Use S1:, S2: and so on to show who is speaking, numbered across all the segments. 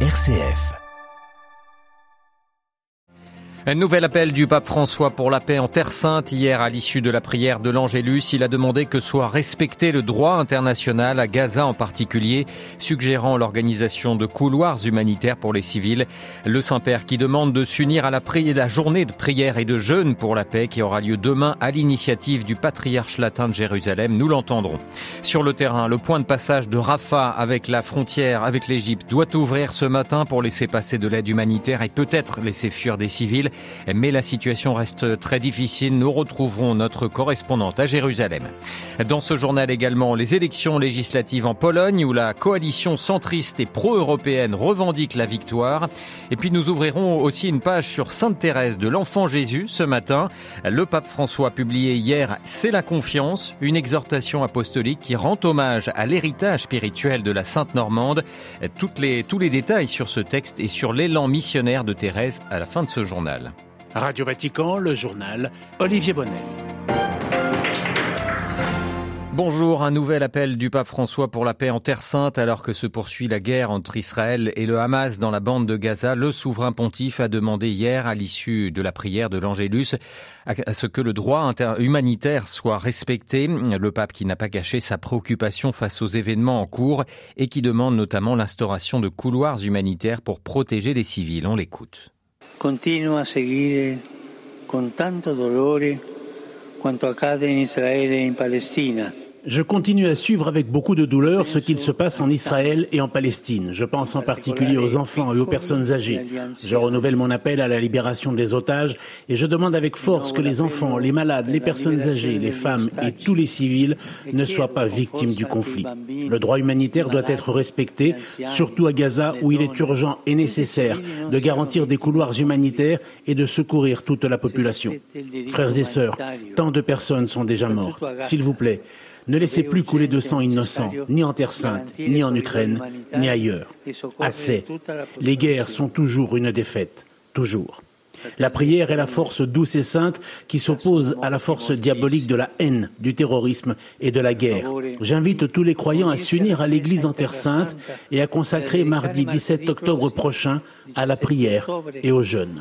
S1: RCF.
S2: Un nouvel appel du pape François pour la paix en Terre Sainte. Hier, à l'issue de la prière de l'Angélus, il a demandé que soit respecté le droit international, à Gaza en particulier, suggérant l'organisation de couloirs humanitaires pour les civils. Le Saint-Père qui demande de s'unir à la, la journée de prière et de jeûne pour la paix qui aura lieu demain à l'initiative du patriarche latin de Jérusalem. Nous l'entendrons. Sur le terrain, le point de passage de Rafah avec la frontière avec l'Égypte doit ouvrir ce matin pour laisser passer de l'aide humanitaire et peut-être laisser fuir des civils mais la situation reste très difficile. Nous retrouverons notre correspondante à Jérusalem. Dans ce journal également, les élections législatives en Pologne où la coalition centriste et pro-européenne revendique la victoire. Et puis nous ouvrirons aussi une page sur Sainte Thérèse de l'Enfant Jésus ce matin. Le pape François publié hier C'est la confiance, une exhortation apostolique qui rend hommage à l'héritage spirituel de la Sainte Normande. Toutes les, tous les détails sur ce texte et sur l'élan missionnaire de Thérèse à la fin de ce journal.
S3: Radio Vatican, le journal Olivier Bonnet.
S2: Bonjour, un nouvel appel du pape François pour la paix en Terre Sainte alors que se poursuit la guerre entre Israël et le Hamas dans la bande de Gaza. Le souverain pontife a demandé hier à l'issue de la prière de l'Angélus à ce que le droit humanitaire soit respecté. Le pape qui n'a pas caché sa préoccupation face aux événements en cours et qui demande notamment l'instauration de couloirs humanitaires pour protéger les civils. On l'écoute.
S4: Continua a seguire con tanto dolore quanto accade in Israele e in Palestina
S5: Je continue à suivre avec beaucoup de douleur ce qu'il se passe en Israël et en Palestine. Je pense en particulier aux enfants et aux personnes âgées. Je renouvelle mon appel à la libération des otages et je demande avec force que les enfants, les malades, les personnes âgées, les femmes et tous les civils ne soient pas victimes du conflit. Le droit humanitaire doit être respecté, surtout à Gaza où il est urgent et nécessaire de garantir des couloirs humanitaires et de secourir toute la population. Frères et sœurs, tant de personnes sont déjà mortes. S'il vous plaît, ne laissez plus couler de sang innocent, ni en Terre Sainte, ni en Ukraine, ni ailleurs. Assez. Les guerres sont toujours une défaite. Toujours. La prière est la force douce et sainte qui s'oppose à la force diabolique de la haine, du terrorisme et de la guerre. J'invite tous les croyants à s'unir à l'Église en Terre Sainte et à consacrer mardi 17 octobre prochain à la prière et au jeûne.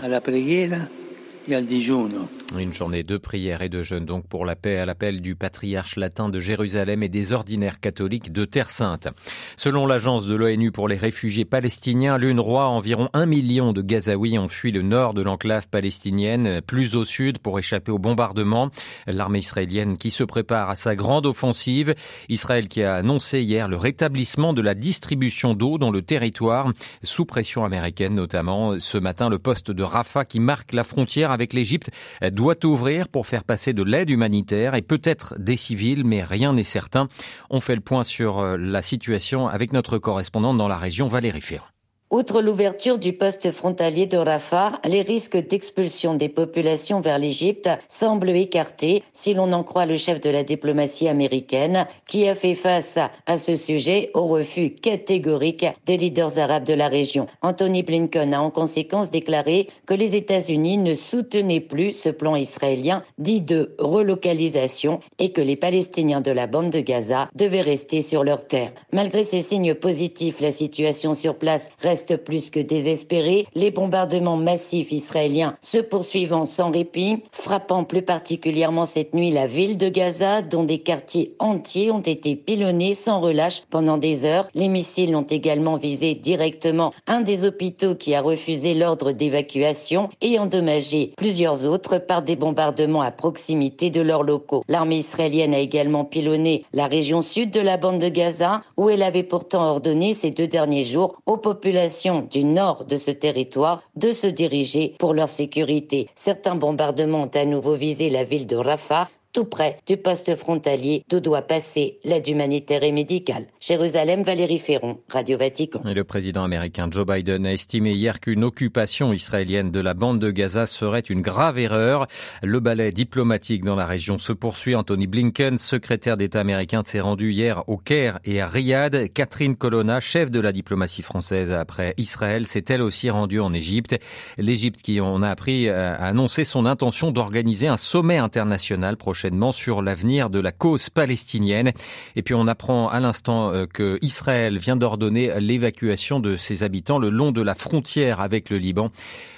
S2: Une journée de prière et de jeûne donc pour la paix à l'appel du patriarche latin de Jérusalem et des ordinaires catholiques de Terre Sainte. Selon l'agence de l'ONU pour les réfugiés palestiniens, l'UNRWA, environ un million de Gazaouis ont fui le nord de l'enclave palestinienne, plus au sud pour échapper aux bombardements. L'armée israélienne qui se prépare à sa grande offensive. Israël qui a annoncé hier le rétablissement de la distribution d'eau dans le territoire, sous pression américaine notamment. Ce matin, le poste de Rafah qui marque la frontière avec l'Égypte doit ouvrir pour faire passer de l'aide humanitaire et peut-être des civils, mais rien n'est certain. On fait le point sur euh, la situation avec notre correspondante dans la région, Valérie Ferrand.
S6: Outre l'ouverture du poste frontalier de Rafah, les risques d'expulsion des populations vers l'Égypte semblent écartés si l'on en croit le chef de la diplomatie américaine qui a fait face à ce sujet au refus catégorique des leaders arabes de la région. Anthony Blinken a en conséquence déclaré que les États-Unis ne soutenaient plus ce plan israélien dit de relocalisation et que les Palestiniens de la bande de Gaza devaient rester sur leur terre. Malgré ces signes positifs, la situation sur place reste reste plus que désespéré, les bombardements massifs israéliens se poursuivant sans répit, frappant plus particulièrement cette nuit la ville de Gaza, dont des quartiers entiers ont été pilonnés sans relâche pendant des heures. Les missiles ont également visé directement un des hôpitaux qui a refusé l'ordre d'évacuation et endommagé plusieurs autres par des bombardements à proximité de leurs locaux. L'armée israélienne a également pilonné la région sud de la bande de Gaza, où elle avait pourtant ordonné ces deux derniers jours aux populations du nord de ce territoire de se diriger pour leur sécurité. Certains bombardements ont à nouveau visé la ville de Rafah, tout près du poste frontalier d'où doit passer l'aide humanitaire et médicale. Jérusalem, Valérie Ferron, Radio Vatican.
S2: Et le président américain Joe Biden a estimé hier qu'une occupation israélienne de la bande de Gaza serait une grave erreur. Le ballet diplomatique dans la région se poursuit. Anthony Blinken, secrétaire d'État américain, s'est rendu hier au Caire et à Riyad. Catherine Colonna, chef de la diplomatie française après Israël, s'est elle aussi rendue en Égypte. L'Égypte qui, on a appris, a annoncé son intention d'organiser un sommet international prochain prochainement sur l'avenir de la cause palestinienne. Et puis on apprend à l'instant euh, que Israël vient d'ordonner l'évacuation de ses habitants le long de la frontière avec le Liban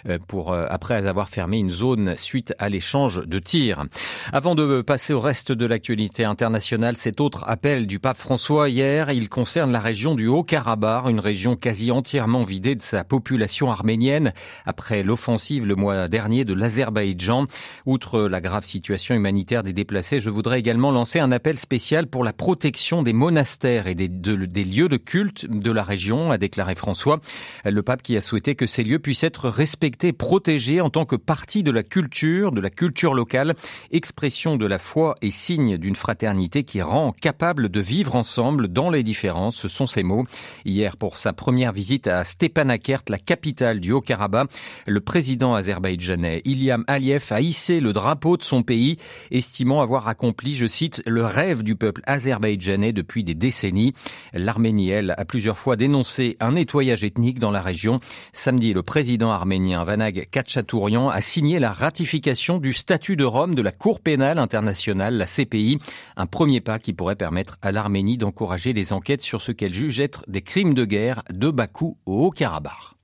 S2: euh, pour après avoir fermé une zone suite à l'échange de tirs. Avant de passer au reste de l'actualité internationale, cet autre appel du pape François hier, il concerne la région du Haut-Karabakh, une région quasi entièrement vidée de sa population arménienne après l'offensive le mois dernier de l'Azerbaïdjan. Outre la grave situation humanitaire des je voudrais également lancer un appel spécial pour la protection des monastères et des, lieux de culte de la région, a déclaré François. Le pape qui a souhaité que ces lieux puissent être respectés, protégés en tant que partie de la culture, de la culture locale, expression de la foi et signe d'une fraternité qui rend capable de vivre ensemble dans les différences. Ce sont ces mots. Hier, pour sa première visite à Stepanakert, la capitale du Haut-Karabakh, le président azerbaïdjanais Ilyam Aliyev a hissé le drapeau de son pays, estimant avoir accompli, je cite, le rêve du peuple azerbaïdjanais depuis des décennies. L'Arménie, elle, a plusieurs fois dénoncé un nettoyage ethnique dans la région. Samedi, le président arménien Vanag Khatchatourian a signé la ratification du statut de Rome de la Cour pénale internationale, la CPI, un premier pas qui pourrait permettre à l'Arménie d'encourager les enquêtes sur ce qu'elle juge être des crimes de guerre de Bakou au Haut-Karabakh.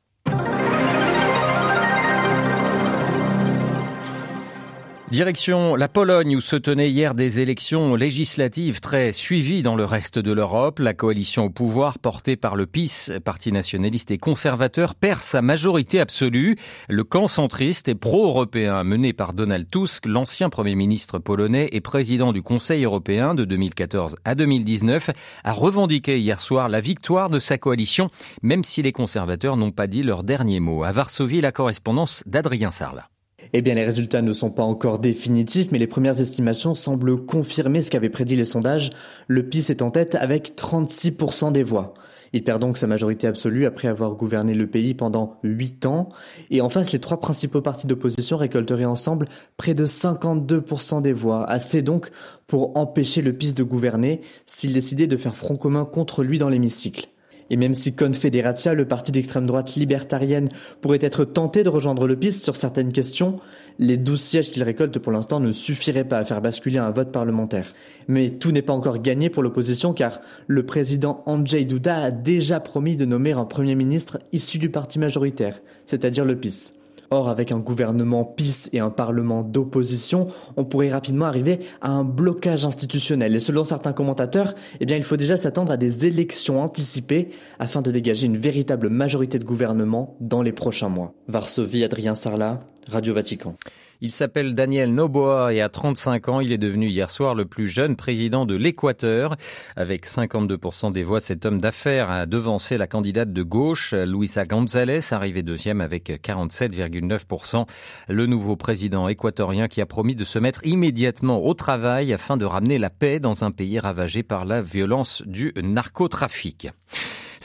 S2: Direction la Pologne où se tenaient hier des élections législatives très suivies dans le reste de l'Europe. La coalition au pouvoir portée par le PiS, parti nationaliste et conservateur, perd sa majorité absolue. Le camp centriste et pro-européen mené par Donald Tusk, l'ancien premier ministre polonais et président du Conseil européen de 2014 à 2019, a revendiqué hier soir la victoire de sa coalition, même si les conservateurs n'ont pas dit leur dernier mot. À Varsovie, la correspondance d'Adrien Sarla.
S1: Eh bien, les résultats ne sont pas encore définitifs, mais les premières estimations semblent confirmer ce qu'avaient prédit les sondages. Le PIS est en tête avec 36% des voix. Il perd donc sa majorité absolue après avoir gouverné le pays pendant 8 ans. Et en face, les trois principaux partis d'opposition récolteraient ensemble près de 52% des voix. Assez donc pour empêcher le PIS de gouverner s'il décidait de faire front commun contre lui dans l'hémicycle. Et même si Confederatia, le parti d'extrême droite libertarienne, pourrait être tenté de rejoindre le PIS sur certaines questions, les douze sièges qu'il récolte pour l'instant ne suffiraient pas à faire basculer un vote parlementaire. Mais tout n'est pas encore gagné pour l'opposition car le président Andrzej Duda a déjà promis de nommer un premier ministre issu du parti majoritaire, c'est-à-dire le PIS. Or, avec un gouvernement PIS et un parlement d'opposition, on pourrait rapidement arriver à un blocage institutionnel. Et selon certains commentateurs, eh il faut déjà s'attendre à des élections anticipées afin de dégager une véritable majorité de gouvernement dans les prochains mois. Varsovie, Adrien Sarla, Radio Vatican.
S2: Il s'appelle Daniel Noboa et à 35 ans, il est devenu hier soir le plus jeune président de l'Équateur. Avec 52% des voix, cet homme d'affaires a devancé la candidate de gauche, Luisa González, arrivée deuxième avec 47,9%. Le nouveau président équatorien qui a promis de se mettre immédiatement au travail afin de ramener la paix dans un pays ravagé par la violence du narcotrafic.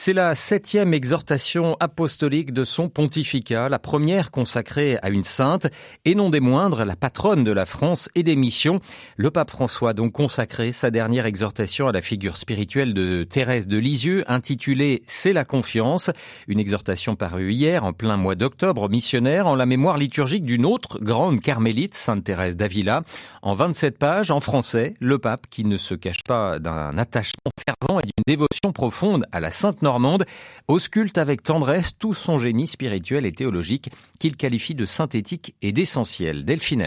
S2: C'est la septième exhortation apostolique de son pontificat, la première consacrée à une sainte, et non des moindres, la patronne de la France et des missions. Le pape François a donc consacré sa dernière exhortation à la figure spirituelle de Thérèse de Lisieux, intitulée C'est la confiance, une exhortation parue hier en plein mois d'octobre, missionnaire, en la mémoire liturgique d'une autre grande carmélite, Sainte Thérèse d'Avila. En 27 pages, en français, le pape, qui ne se cache pas d'un attachement et d'une dévotion profonde à la Sainte normande, ausculte avec tendresse tout son génie spirituel et théologique qu'il qualifie de synthétique et d'essentiel. Delphine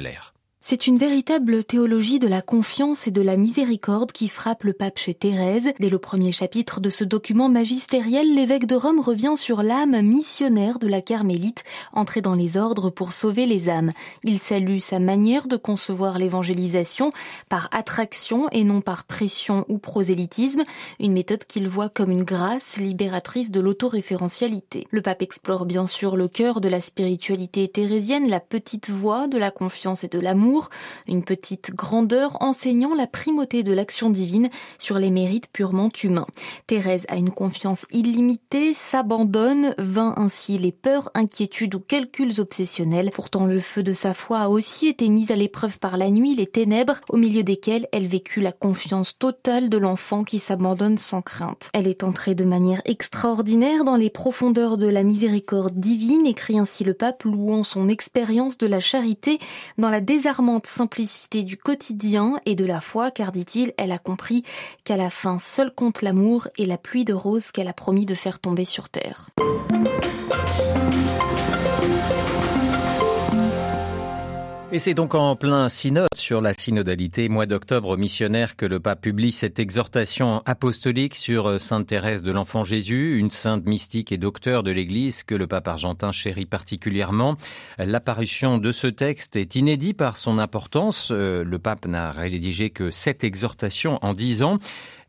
S7: c'est une véritable théologie de la confiance et de la miséricorde qui frappe le pape chez Thérèse. Dès le premier chapitre de ce document magistériel, l'évêque de Rome revient sur l'âme missionnaire de la carmélite, entrée dans les ordres pour sauver les âmes. Il salue sa manière de concevoir l'évangélisation par attraction et non par pression ou prosélytisme, une méthode qu'il voit comme une grâce libératrice de l'autoréférentialité. Le pape explore bien sûr le cœur de la spiritualité thérésienne, la petite voix de la confiance et de l'amour une petite grandeur enseignant la primauté de l'action divine sur les mérites purement humains. Thérèse a une confiance illimitée, s'abandonne, vainc ainsi les peurs, inquiétudes ou calculs obsessionnels. Pourtant, le feu de sa foi a aussi été mis à l'épreuve par la nuit, les ténèbres, au milieu desquelles elle vécut la confiance totale de l'enfant qui s'abandonne sans crainte. Elle est entrée de manière extraordinaire dans les profondeurs de la miséricorde divine, écrit ainsi le pape, louant son expérience de la charité dans la désarmement simplicité du quotidien et de la foi, car dit-il, elle a compris qu'à la fin, seul compte l'amour et la pluie de roses qu'elle a promis de faire tomber sur terre.
S2: Et c'est donc en plein synode sur la synodalité, mois d'octobre missionnaire, que le pape publie cette exhortation apostolique sur euh, Sainte Thérèse de l'Enfant Jésus, une sainte mystique et docteur de l'Église que le pape argentin chérit particulièrement. L'apparition de ce texte est inédit par son importance. Euh, le pape n'a rédigé que sept exhortations en dix ans.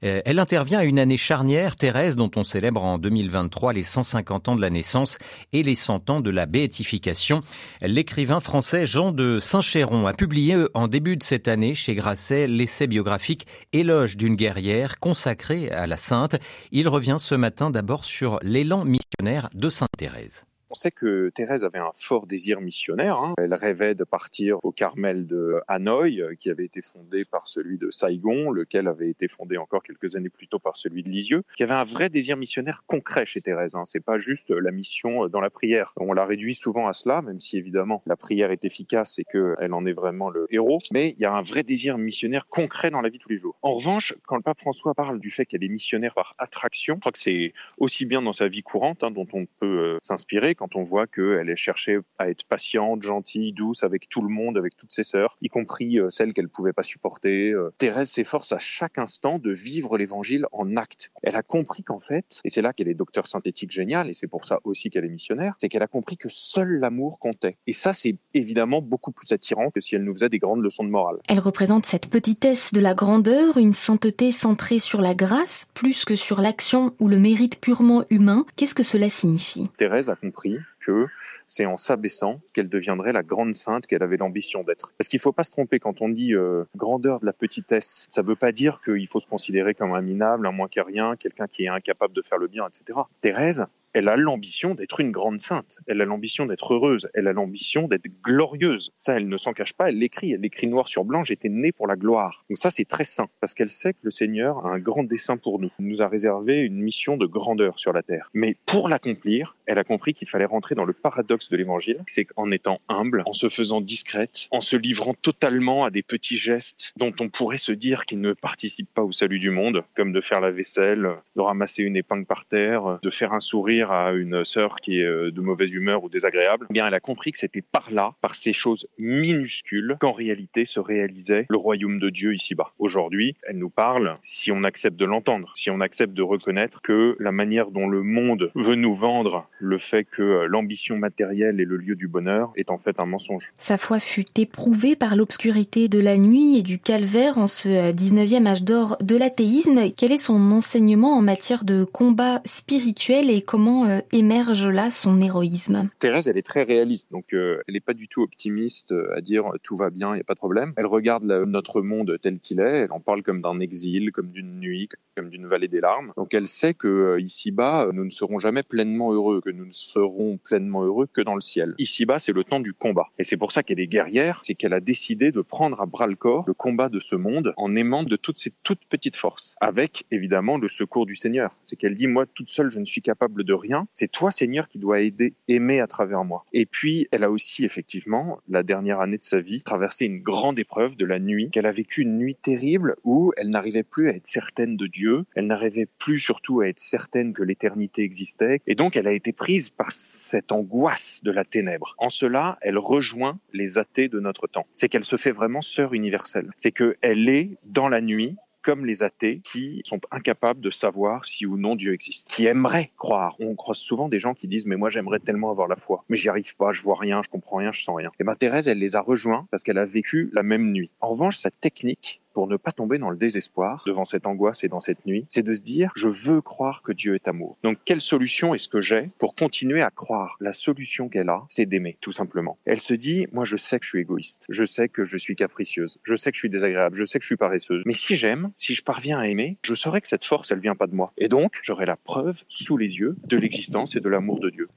S2: Euh, elle intervient à une année charnière, Thérèse, dont on célèbre en 2023 les 150 ans de la naissance et les 100 ans de la béatification. L'écrivain français Jean de Saint-Chéron a publié en début de cette année chez Grasset l'essai biographique Éloge d'une guerrière consacré à la sainte. Il revient ce matin d'abord sur l'élan missionnaire de Sainte Thérèse.
S8: On sait que Thérèse avait un fort désir missionnaire. Hein. Elle rêvait de partir au Carmel de Hanoï, euh, qui avait été fondé par celui de Saigon, lequel avait été fondé encore quelques années plus tôt par celui de Lisieux. Il y avait un vrai désir missionnaire concret chez Thérèse. Hein. C'est pas juste la mission dans la prière. On la réduit souvent à cela, même si évidemment la prière est efficace et qu'elle en est vraiment le héros. Mais il y a un vrai désir missionnaire concret dans la vie de tous les jours. En revanche, quand le pape François parle du fait qu'elle est missionnaire par attraction, je crois que c'est aussi bien dans sa vie courante, hein, dont on peut euh, s'inspirer quand on voit qu'elle est cherchée à être patiente, gentille, douce avec tout le monde, avec toutes ses sœurs, y compris euh, celles qu'elle pouvait pas supporter. Euh. Thérèse s'efforce à chaque instant de vivre l'évangile en acte. Elle a compris qu'en fait, et c'est là qu'elle est docteur synthétique génial, et c'est pour ça aussi qu'elle est missionnaire, c'est qu'elle a compris que seul l'amour comptait. Et ça, c'est évidemment beaucoup plus attirant que si elle nous faisait des grandes leçons de morale.
S7: Elle représente cette petitesse de la grandeur, une sainteté centrée sur la grâce, plus que sur l'action ou le mérite purement humain. Qu'est-ce que cela signifie?
S8: Thérèse a compris que c'est en s'abaissant qu'elle deviendrait la grande sainte qu'elle avait l'ambition d'être. Parce qu'il ne faut pas se tromper quand on dit euh, grandeur de la petitesse. Ça ne veut pas dire qu'il faut se considérer comme un minable, un moins qu'à quelqu'un qui est incapable de faire le bien, etc. Thérèse, elle a l'ambition d'être une grande sainte. Elle a l'ambition d'être heureuse. Elle a l'ambition d'être glorieuse. Ça, elle ne s'en cache pas. Elle l'écrit. Elle l'écrit noir sur blanc. J'étais née pour la gloire. Donc ça, c'est très sain parce qu'elle sait que le Seigneur a un grand dessein pour nous. Il nous a réservé une mission de grandeur sur la terre. Mais pour l'accomplir, elle a compris qu'il fallait rentrer dans le paradoxe de l'évangile. C'est qu'en étant humble, en se faisant discrète, en se livrant totalement à des petits gestes dont on pourrait se dire qu'ils ne participent pas au salut du monde, comme de faire la vaisselle, de ramasser une épingle par terre, de faire un sourire à une sœur qui est euh, de mauvaise humeur ou désagréable, eh bien elle a compris que c'était par là, par ces choses minuscules, qu'en réalité se réalisait le royaume de Dieu ici-bas. Aujourd'hui, elle nous parle, si on accepte de l'entendre, si on accepte de reconnaître que la manière dont le monde veut nous vendre le fait que euh, l'ambition matérielle est le lieu du bonheur est en fait un mensonge.
S7: Sa foi fut éprouvée par l'obscurité de la nuit et du calvaire en ce 19e euh, âge d'or de l'athéisme. Quel est son enseignement en matière de combat spirituel et comment euh, émerge là son héroïsme?
S8: Thérèse, elle est très réaliste, donc euh, elle n'est pas du tout optimiste euh, à dire tout va bien, il n'y a pas de problème. Elle regarde notre monde tel qu'il est, elle en parle comme d'un exil, comme d'une nuit, comme d'une vallée des larmes. Donc elle sait que ici-bas, nous ne serons jamais pleinement heureux, que nous ne serons pleinement heureux que dans le ciel. Ici-bas, c'est le temps du combat. Et c'est pour ça qu'elle est guerrière, c'est qu'elle a décidé de prendre à bras le corps le combat de ce monde en aimant de toutes ses toutes petites forces, avec évidemment le secours du Seigneur. C'est qu'elle dit, moi toute seule, je ne suis capable de C'est toi, Seigneur, qui dois aider, aimer à travers moi. Et puis, elle a aussi, effectivement, la dernière année de sa vie, traversé une grande épreuve de la nuit, qu'elle a vécu une nuit terrible où elle n'arrivait plus à être certaine de Dieu, elle n'arrivait plus surtout à être certaine que l'éternité existait, et donc elle a été prise par cette angoisse de la ténèbre. En cela, elle rejoint les athées de notre temps. C'est qu'elle se fait vraiment sœur universelle. C'est qu'elle est dans la nuit, comme les athées qui sont incapables de savoir si ou non Dieu existe, qui aimeraient croire. On croise souvent des gens qui disent mais moi j'aimerais tellement avoir la foi, mais j'y arrive pas, je vois rien, je comprends rien, je sens rien. Et ben Thérèse, elle les a rejoints parce qu'elle a vécu la même nuit. En revanche, sa technique, pour ne pas tomber dans le désespoir devant cette angoisse et dans cette nuit, c'est de se dire je veux croire que Dieu est amour. Donc quelle solution est-ce que j'ai pour continuer à croire? La solution qu'elle a, c'est d'aimer, tout simplement. Elle se dit moi je sais que je suis égoïste, je sais que je suis capricieuse, je sais que je suis désagréable, je sais que je suis paresseuse, mais si j'aime, si je parviens à aimer, je saurai que cette force elle vient pas de moi. Et donc j'aurai la preuve sous les yeux de l'existence et de l'amour de Dieu.